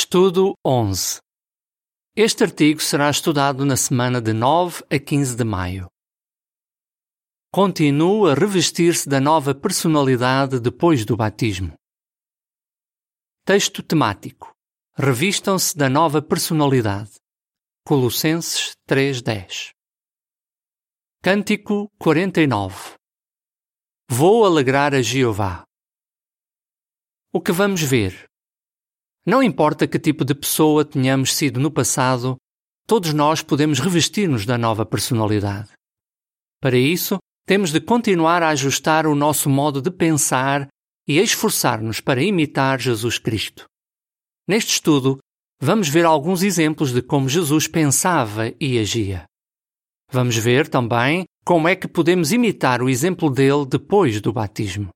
Estudo 11. Este artigo será estudado na semana de 9 a 15 de maio. Continua a revestir-se da nova personalidade depois do batismo. Texto temático. Revistam-se da nova personalidade. Colossenses 3:10. Cântico 49. Vou alegrar a Jeová. O que vamos ver? Não importa que tipo de pessoa tenhamos sido no passado, todos nós podemos revestir-nos da nova personalidade. Para isso, temos de continuar a ajustar o nosso modo de pensar e esforçar-nos para imitar Jesus Cristo. Neste estudo, vamos ver alguns exemplos de como Jesus pensava e agia. Vamos ver também como é que podemos imitar o exemplo dele depois do batismo.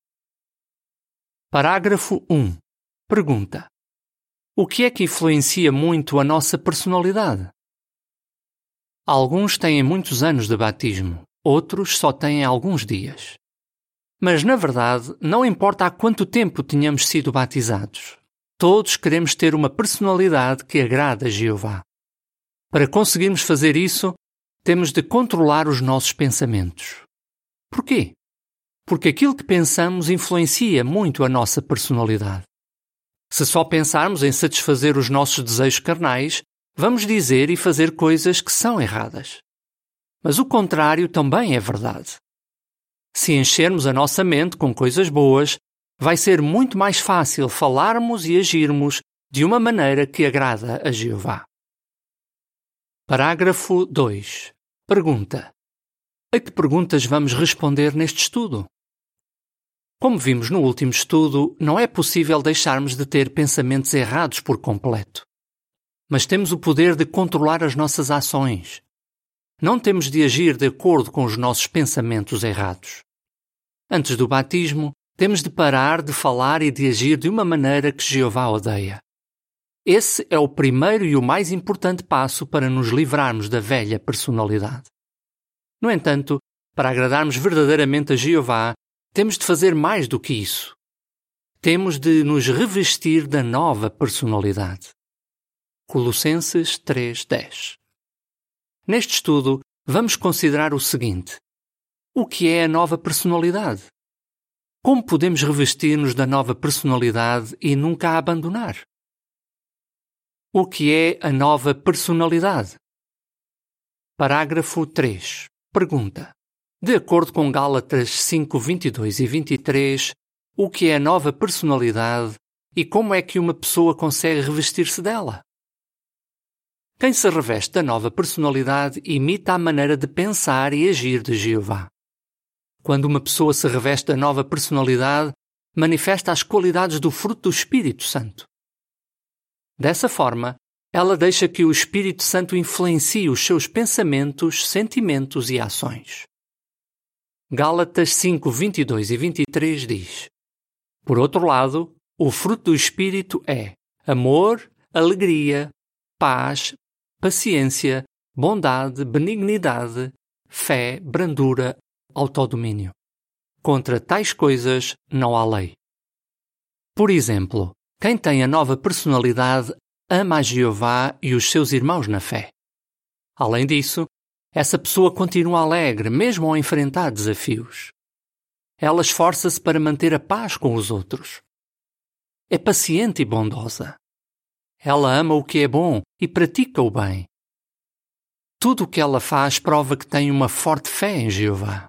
Parágrafo 1. Pergunta: o que é que influencia muito a nossa personalidade? Alguns têm muitos anos de batismo, outros só têm alguns dias. Mas, na verdade, não importa há quanto tempo tenhamos sido batizados. Todos queremos ter uma personalidade que agrada a Jeová. Para conseguirmos fazer isso, temos de controlar os nossos pensamentos. Porquê? Porque aquilo que pensamos influencia muito a nossa personalidade. Se só pensarmos em satisfazer os nossos desejos carnais, vamos dizer e fazer coisas que são erradas. Mas o contrário também é verdade. Se enchermos a nossa mente com coisas boas, vai ser muito mais fácil falarmos e agirmos de uma maneira que agrada a Jeová. Parágrafo 2. Pergunta: A que perguntas vamos responder neste estudo? Como vimos no último estudo, não é possível deixarmos de ter pensamentos errados por completo. Mas temos o poder de controlar as nossas ações. Não temos de agir de acordo com os nossos pensamentos errados. Antes do batismo, temos de parar de falar e de agir de uma maneira que Jeová odeia. Esse é o primeiro e o mais importante passo para nos livrarmos da velha personalidade. No entanto, para agradarmos verdadeiramente a Jeová, temos de fazer mais do que isso. Temos de nos revestir da nova personalidade. Colossenses 3:10. Neste estudo, vamos considerar o seguinte: o que é a nova personalidade? Como podemos revestir-nos da nova personalidade e nunca a abandonar? O que é a nova personalidade? Parágrafo 3. Pergunta: de acordo com Gálatas 5, 22 e 23, o que é a nova personalidade e como é que uma pessoa consegue revestir-se dela? Quem se reveste da nova personalidade imita a maneira de pensar e agir de Jeová. Quando uma pessoa se reveste da nova personalidade, manifesta as qualidades do fruto do Espírito Santo. Dessa forma, ela deixa que o Espírito Santo influencie os seus pensamentos, sentimentos e ações. Gálatas 5, 22 e 23 diz: Por outro lado, o fruto do Espírito é amor, alegria, paz, paciência, bondade, benignidade, fé, brandura, autodomínio. Contra tais coisas não há lei. Por exemplo, quem tem a nova personalidade ama a Jeová e os seus irmãos na fé. Além disso, essa pessoa continua alegre, mesmo ao enfrentar desafios. Ela esforça-se para manter a paz com os outros. É paciente e bondosa. Ela ama o que é bom e pratica o bem. Tudo o que ela faz prova que tem uma forte fé em Jeová.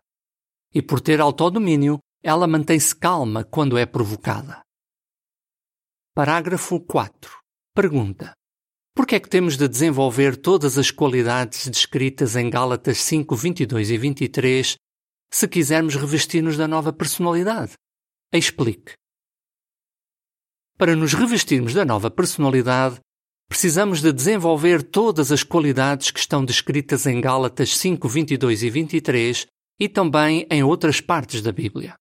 E por ter autodomínio, ela mantém-se calma quando é provocada. Parágrafo 4. Pergunta: por que é que temos de desenvolver todas as qualidades descritas em Gálatas 5, 22 e 23 se quisermos revestir-nos da nova personalidade? Explique. Para nos revestirmos da nova personalidade, precisamos de desenvolver todas as qualidades que estão descritas em Gálatas 5, 22 e 23 e também em outras partes da Bíblia.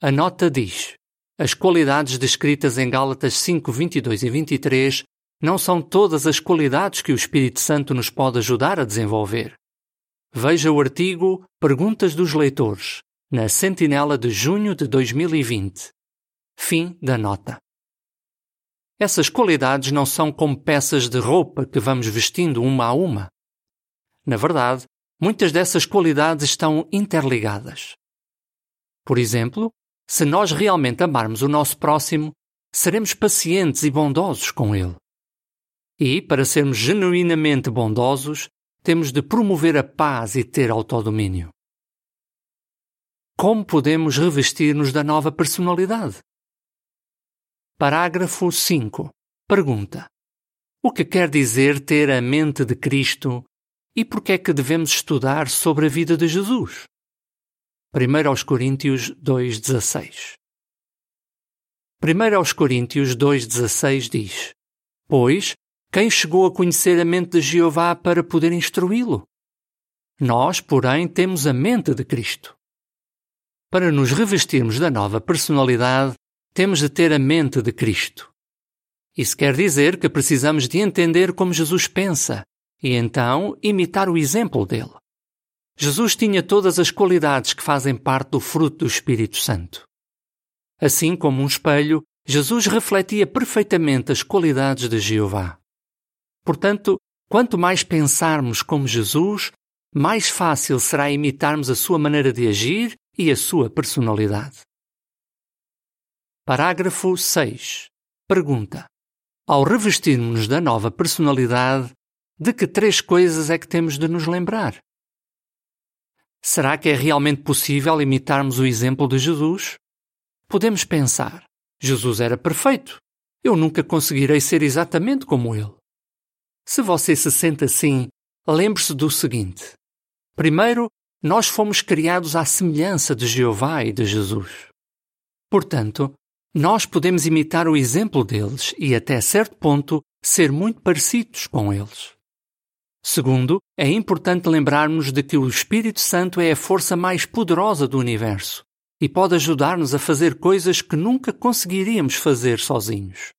A nota diz: as qualidades descritas em Gálatas 5, 22 e 23 não são todas as qualidades que o Espírito Santo nos pode ajudar a desenvolver. Veja o artigo Perguntas dos Leitores, na Sentinela de junho de 2020. Fim da nota. Essas qualidades não são como peças de roupa que vamos vestindo uma a uma. Na verdade, muitas dessas qualidades estão interligadas. Por exemplo, se nós realmente amarmos o nosso próximo, seremos pacientes e bondosos com ele. E, para sermos genuinamente bondosos, temos de promover a paz e ter autodomínio. Como podemos revestir-nos da nova personalidade? Parágrafo 5. Pergunta: O que quer dizer ter a mente de Cristo e por que é que devemos estudar sobre a vida de Jesus? 1 aos Coríntios 2:16. 1 aos Coríntios 2:16 diz: Pois quem chegou a conhecer a mente de Jeová para poder instruí-lo? Nós, porém, temos a mente de Cristo. Para nos revestirmos da nova personalidade, temos de ter a mente de Cristo. Isso quer dizer que precisamos de entender como Jesus pensa e então imitar o exemplo dele. Jesus tinha todas as qualidades que fazem parte do fruto do Espírito Santo. Assim como um espelho, Jesus refletia perfeitamente as qualidades de Jeová. Portanto, quanto mais pensarmos como Jesus, mais fácil será imitarmos a sua maneira de agir e a sua personalidade. Parágrafo 6. Pergunta: Ao revestirmos-nos da nova personalidade, de que três coisas é que temos de nos lembrar? Será que é realmente possível imitarmos o exemplo de Jesus? Podemos pensar: Jesus era perfeito. Eu nunca conseguirei ser exatamente como ele. Se você se sente assim, lembre-se do seguinte: primeiro, nós fomos criados à semelhança de Jeová e de Jesus. Portanto, nós podemos imitar o exemplo deles e, até certo ponto, ser muito parecidos com eles. Segundo, é importante lembrarmos de que o Espírito Santo é a força mais poderosa do universo e pode ajudar-nos a fazer coisas que nunca conseguiríamos fazer sozinhos.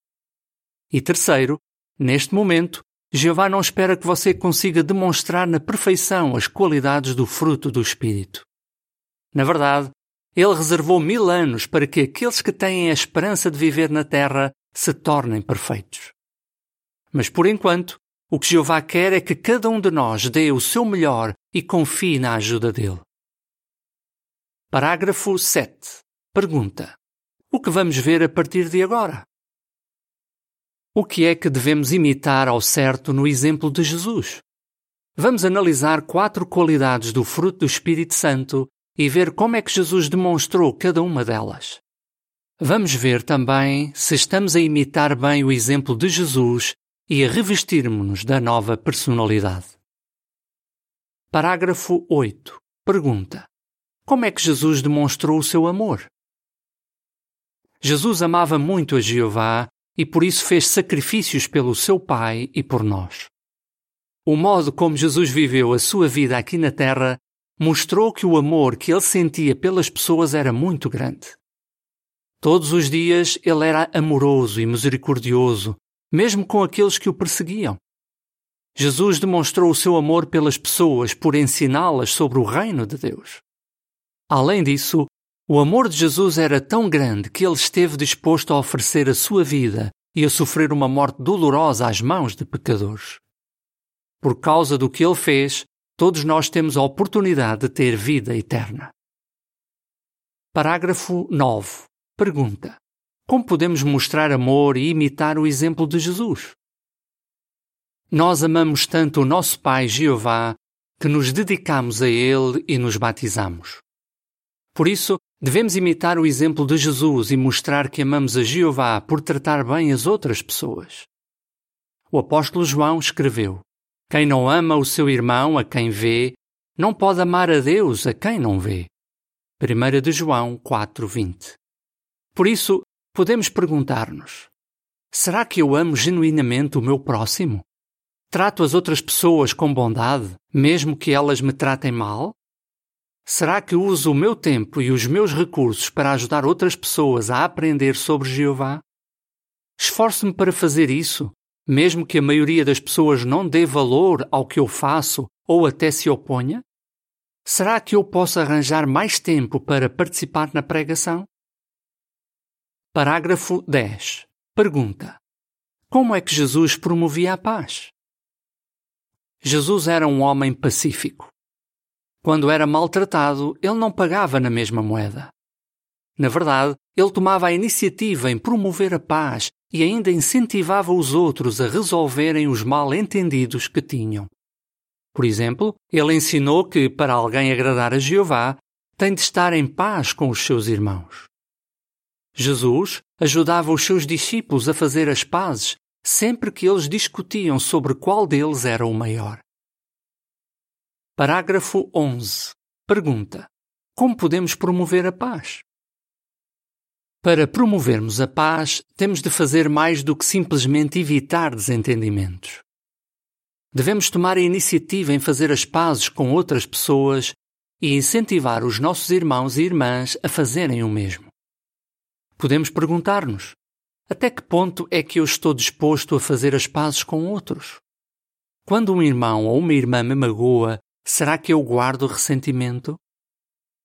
E terceiro, neste momento, Jeová não espera que você consiga demonstrar na perfeição as qualidades do fruto do Espírito. Na verdade, ele reservou mil anos para que aqueles que têm a esperança de viver na terra se tornem perfeitos. Mas por enquanto, o que Jeová quer é que cada um de nós dê o seu melhor e confie na ajuda dele. Parágrafo 7. Pergunta: O que vamos ver a partir de agora? O que é que devemos imitar ao certo no exemplo de Jesus? Vamos analisar quatro qualidades do fruto do Espírito Santo e ver como é que Jesus demonstrou cada uma delas. Vamos ver também se estamos a imitar bem o exemplo de Jesus e a revestirmos-nos da nova personalidade. Parágrafo 8. Pergunta: Como é que Jesus demonstrou o seu amor? Jesus amava muito a Jeová e por isso fez sacrifícios pelo seu Pai e por nós. O modo como Jesus viveu a sua vida aqui na Terra mostrou que o amor que ele sentia pelas pessoas era muito grande. Todos os dias ele era amoroso e misericordioso, mesmo com aqueles que o perseguiam. Jesus demonstrou o seu amor pelas pessoas por ensiná-las sobre o reino de Deus. Além disso, o amor de Jesus era tão grande que ele esteve disposto a oferecer a sua vida e a sofrer uma morte dolorosa às mãos de pecadores. Por causa do que ele fez, todos nós temos a oportunidade de ter vida eterna. Parágrafo 9. Pergunta: Como podemos mostrar amor e imitar o exemplo de Jesus? Nós amamos tanto o nosso Pai Jeová que nos dedicamos a Ele e nos batizamos. Por isso, devemos imitar o exemplo de Jesus e mostrar que amamos a Jeová por tratar bem as outras pessoas. O apóstolo João escreveu: quem não ama o seu irmão a quem vê, não pode amar a Deus a quem não vê. 1 de João 4:20. Por isso, podemos perguntar-nos: será que eu amo genuinamente o meu próximo? Trato as outras pessoas com bondade, mesmo que elas me tratem mal? Será que uso o meu tempo e os meus recursos para ajudar outras pessoas a aprender sobre Jeová? Esforço-me para fazer isso, mesmo que a maioria das pessoas não dê valor ao que eu faço ou até se oponha? Será que eu posso arranjar mais tempo para participar na pregação? Parágrafo 10. Pergunta: Como é que Jesus promovia a paz? Jesus era um homem pacífico. Quando era maltratado, ele não pagava na mesma moeda. Na verdade, ele tomava a iniciativa em promover a paz e ainda incentivava os outros a resolverem os mal-entendidos que tinham. Por exemplo, ele ensinou que, para alguém agradar a Jeová, tem de estar em paz com os seus irmãos. Jesus ajudava os seus discípulos a fazer as pazes sempre que eles discutiam sobre qual deles era o maior. Parágrafo 11. Pergunta: Como podemos promover a paz? Para promovermos a paz, temos de fazer mais do que simplesmente evitar desentendimentos. Devemos tomar a iniciativa em fazer as pazes com outras pessoas e incentivar os nossos irmãos e irmãs a fazerem o mesmo. Podemos perguntar-nos: até que ponto é que eu estou disposto a fazer as pazes com outros? Quando um irmão ou uma irmã me magoa, será que eu guardo ressentimento?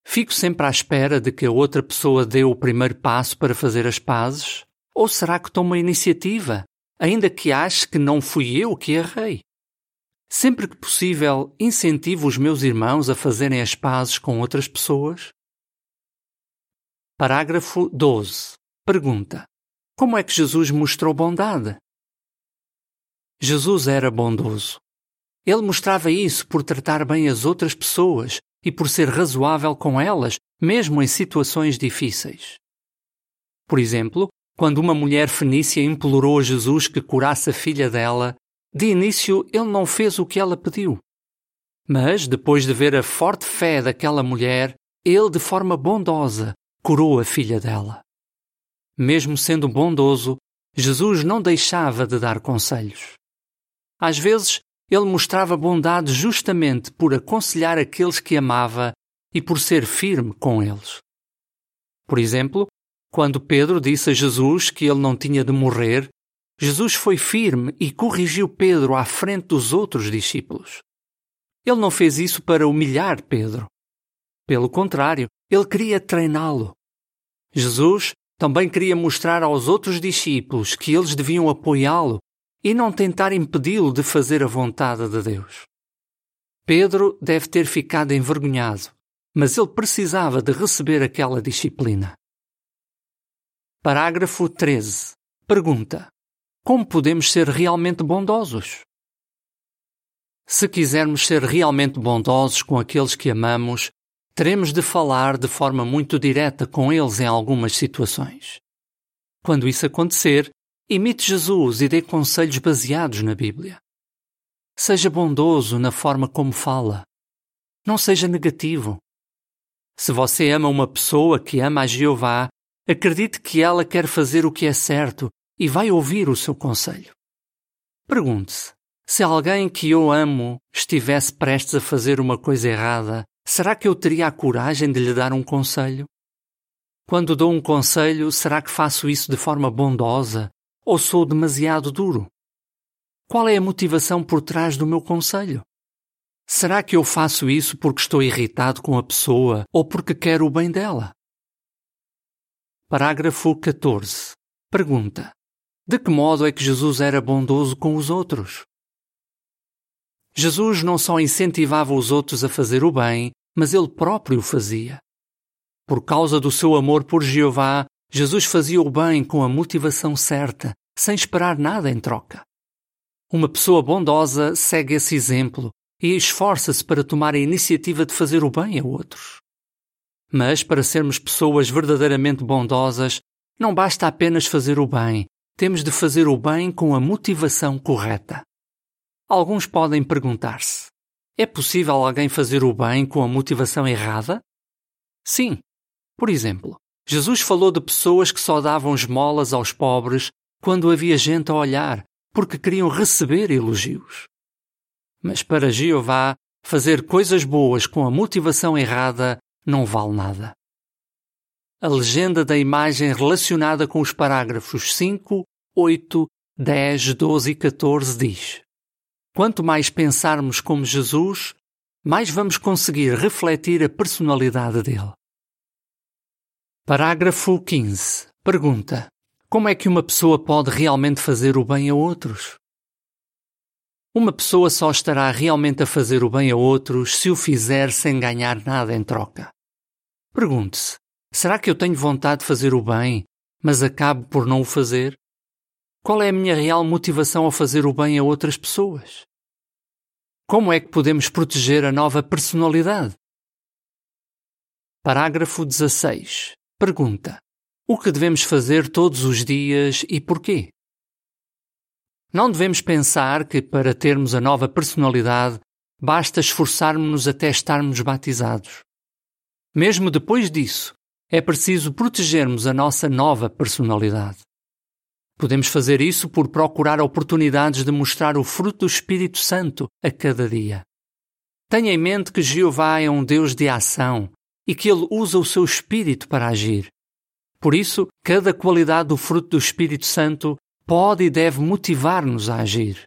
Fico sempre à espera de que a outra pessoa dê o primeiro passo para fazer as pazes? Ou será que tomo a iniciativa, ainda que ache que não fui eu que errei? Sempre que possível, incentivo os meus irmãos a fazerem as pazes com outras pessoas? Parágrafo 12. Pergunta: como é que Jesus mostrou bondade? Jesus era bondoso. Ele mostrava isso por tratar bem as outras pessoas e por ser razoável com elas, mesmo em situações difíceis. Por exemplo, quando uma mulher fenícia implorou a Jesus que curasse a filha dela, de início ele não fez o que ela pediu. Mas, depois de ver a forte fé daquela mulher, ele, de forma bondosa, curou a filha dela. Mesmo sendo bondoso, Jesus não deixava de dar conselhos. Às vezes, ele mostrava bondade justamente por aconselhar aqueles que amava e por ser firme com eles. Por exemplo, quando Pedro disse a Jesus que ele não tinha de morrer, Jesus foi firme e corrigiu Pedro à frente dos outros discípulos. Ele não fez isso para humilhar Pedro. Pelo contrário, ele queria treiná-lo. Jesus também queria mostrar aos outros discípulos que eles deviam apoiá-lo e não tentar impedi-lo de fazer a vontade de Deus. Pedro deve ter ficado envergonhado, mas ele precisava de receber aquela disciplina. Parágrafo 13. Pergunta: Como podemos ser realmente bondosos? Se quisermos ser realmente bondosos com aqueles que amamos, teremos de falar de forma muito direta com eles em algumas situações. Quando isso acontecer, imite Jesus e dê conselhos baseados na Bíblia. Seja bondoso na forma como fala. Não seja negativo. Se você ama uma pessoa que ama a Jeová, acredite que ela quer fazer o que é certo e vai ouvir o seu conselho. Pergunte-se: se alguém que eu amo estivesse prestes a fazer uma coisa errada, Será que eu teria a coragem de lhe dar um conselho? Quando dou um conselho, será que faço isso de forma bondosa ou sou demasiado duro? Qual é a motivação por trás do meu conselho? Será que eu faço isso porque estou irritado com a pessoa ou porque quero o bem dela? Parágrafo 14. Pergunta: De que modo é que Jesus era bondoso com os outros? Jesus não só incentivava os outros a fazer o bem, mas ele próprio o fazia. Por causa do seu amor por Jeová, Jesus fazia o bem com a motivação certa, sem esperar nada em troca. Uma pessoa bondosa segue esse exemplo e esforça-se para tomar a iniciativa de fazer o bem a outros. Mas para sermos pessoas verdadeiramente bondosas, não basta apenas fazer o bem, temos de fazer o bem com a motivação correta. Alguns podem perguntar-se: é possível alguém fazer o bem com a motivação errada? Sim. Por exemplo, Jesus falou de pessoas que só davam esmolas aos pobres quando havia gente a olhar, porque queriam receber elogios. Mas para Jeová, fazer coisas boas com a motivação errada não vale nada. A legenda da imagem relacionada com os parágrafos 5, 8, 10, 12 e 14 diz: Quanto mais pensarmos como Jesus, mais vamos conseguir refletir a personalidade dele. Parágrafo 15. Pergunta: Como é que uma pessoa pode realmente fazer o bem a outros? Uma pessoa só estará realmente a fazer o bem a outros se o fizer sem ganhar nada em troca. Pergunte-se: será que eu tenho vontade de fazer o bem, mas acabo por não o fazer? Qual é a minha real motivação a fazer o bem a outras pessoas? Como é que podemos proteger a nova personalidade? Parágrafo 16. Pergunta: O que devemos fazer todos os dias e porquê? Não devemos pensar que, para termos a nova personalidade, basta esforçarmos-nos até estarmos batizados. Mesmo depois disso, é preciso protegermos a nossa nova personalidade. Podemos fazer isso por procurar oportunidades de mostrar o fruto do Espírito Santo a cada dia. Tenha em mente que Jeová é um Deus de ação e que ele usa o seu Espírito para agir. Por isso, cada qualidade do fruto do Espírito Santo pode e deve motivar-nos a agir.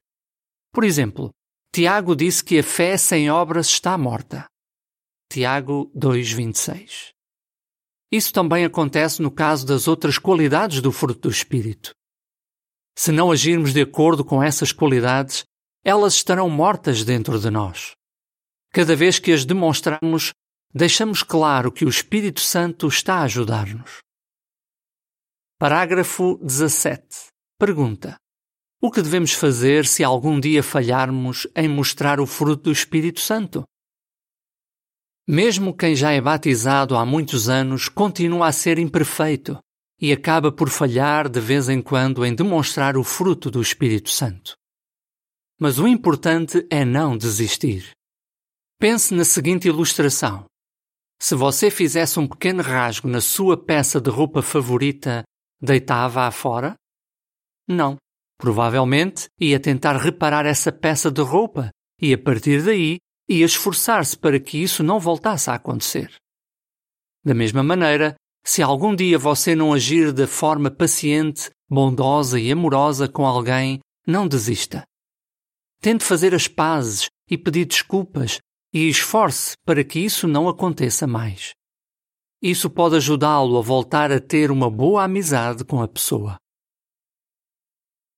Por exemplo, Tiago disse que a fé sem obras está morta. Tiago 2:26. Isso também acontece no caso das outras qualidades do fruto do espírito. Se não agirmos de acordo com essas qualidades, elas estarão mortas dentro de nós. Cada vez que as demonstramos, deixamos claro que o Espírito Santo está a ajudar-nos. Parágrafo 17. Pergunta: O que devemos fazer se algum dia falharmos em mostrar o fruto do Espírito Santo? Mesmo quem já é batizado há muitos anos continua a ser imperfeito e acaba por falhar de vez em quando em demonstrar o fruto do Espírito Santo. Mas o importante é não desistir. Pense na seguinte ilustração. Se você fizesse um pequeno rasgo na sua peça de roupa favorita, deitava-a fora? Não. Provavelmente ia tentar reparar essa peça de roupa e, a partir daí, ia esforçar-se para que isso não voltasse a acontecer. Da mesma maneira, se algum dia você não agir de forma paciente, bondosa e amorosa com alguém, não desista. Tente fazer as pazes e pedir desculpas e esforce para que isso não aconteça mais. Isso pode ajudá-lo a voltar a ter uma boa amizade com a pessoa.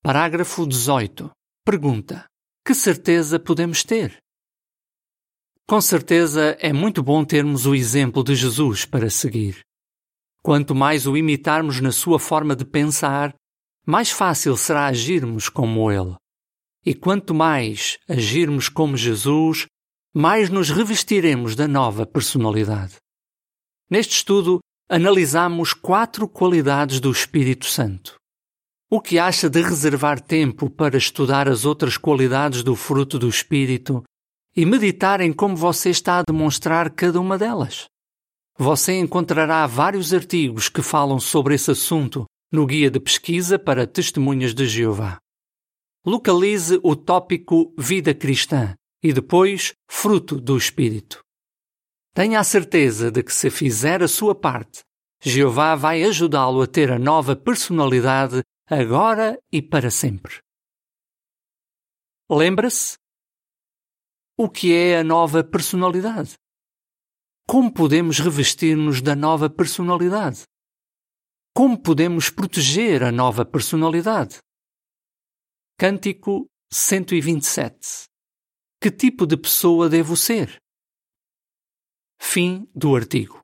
Parágrafo 18. Pergunta: Que certeza podemos ter? Com certeza é muito bom termos o exemplo de Jesus para seguir. Quanto mais o imitarmos na sua forma de pensar, mais fácil será agirmos como ele. E quanto mais agirmos como Jesus, mais nos revestiremos da nova personalidade. Neste estudo, analisamos quatro qualidades do Espírito Santo. O que acha de reservar tempo para estudar as outras qualidades do fruto do Espírito e meditar em como você está a demonstrar cada uma delas? Você encontrará vários artigos que falam sobre esse assunto no Guia de Pesquisa para Testemunhas de Jeová. Localize o tópico Vida Cristã e depois Fruto do Espírito. Tenha a certeza de que se fizer a sua parte, Jeová vai ajudá-lo a ter a nova personalidade agora e para sempre. Lembra-se? O que é a nova personalidade? Como podemos revestir-nos da nova personalidade? Como podemos proteger a nova personalidade? Cântico 127 Que tipo de pessoa devo ser? Fim do artigo.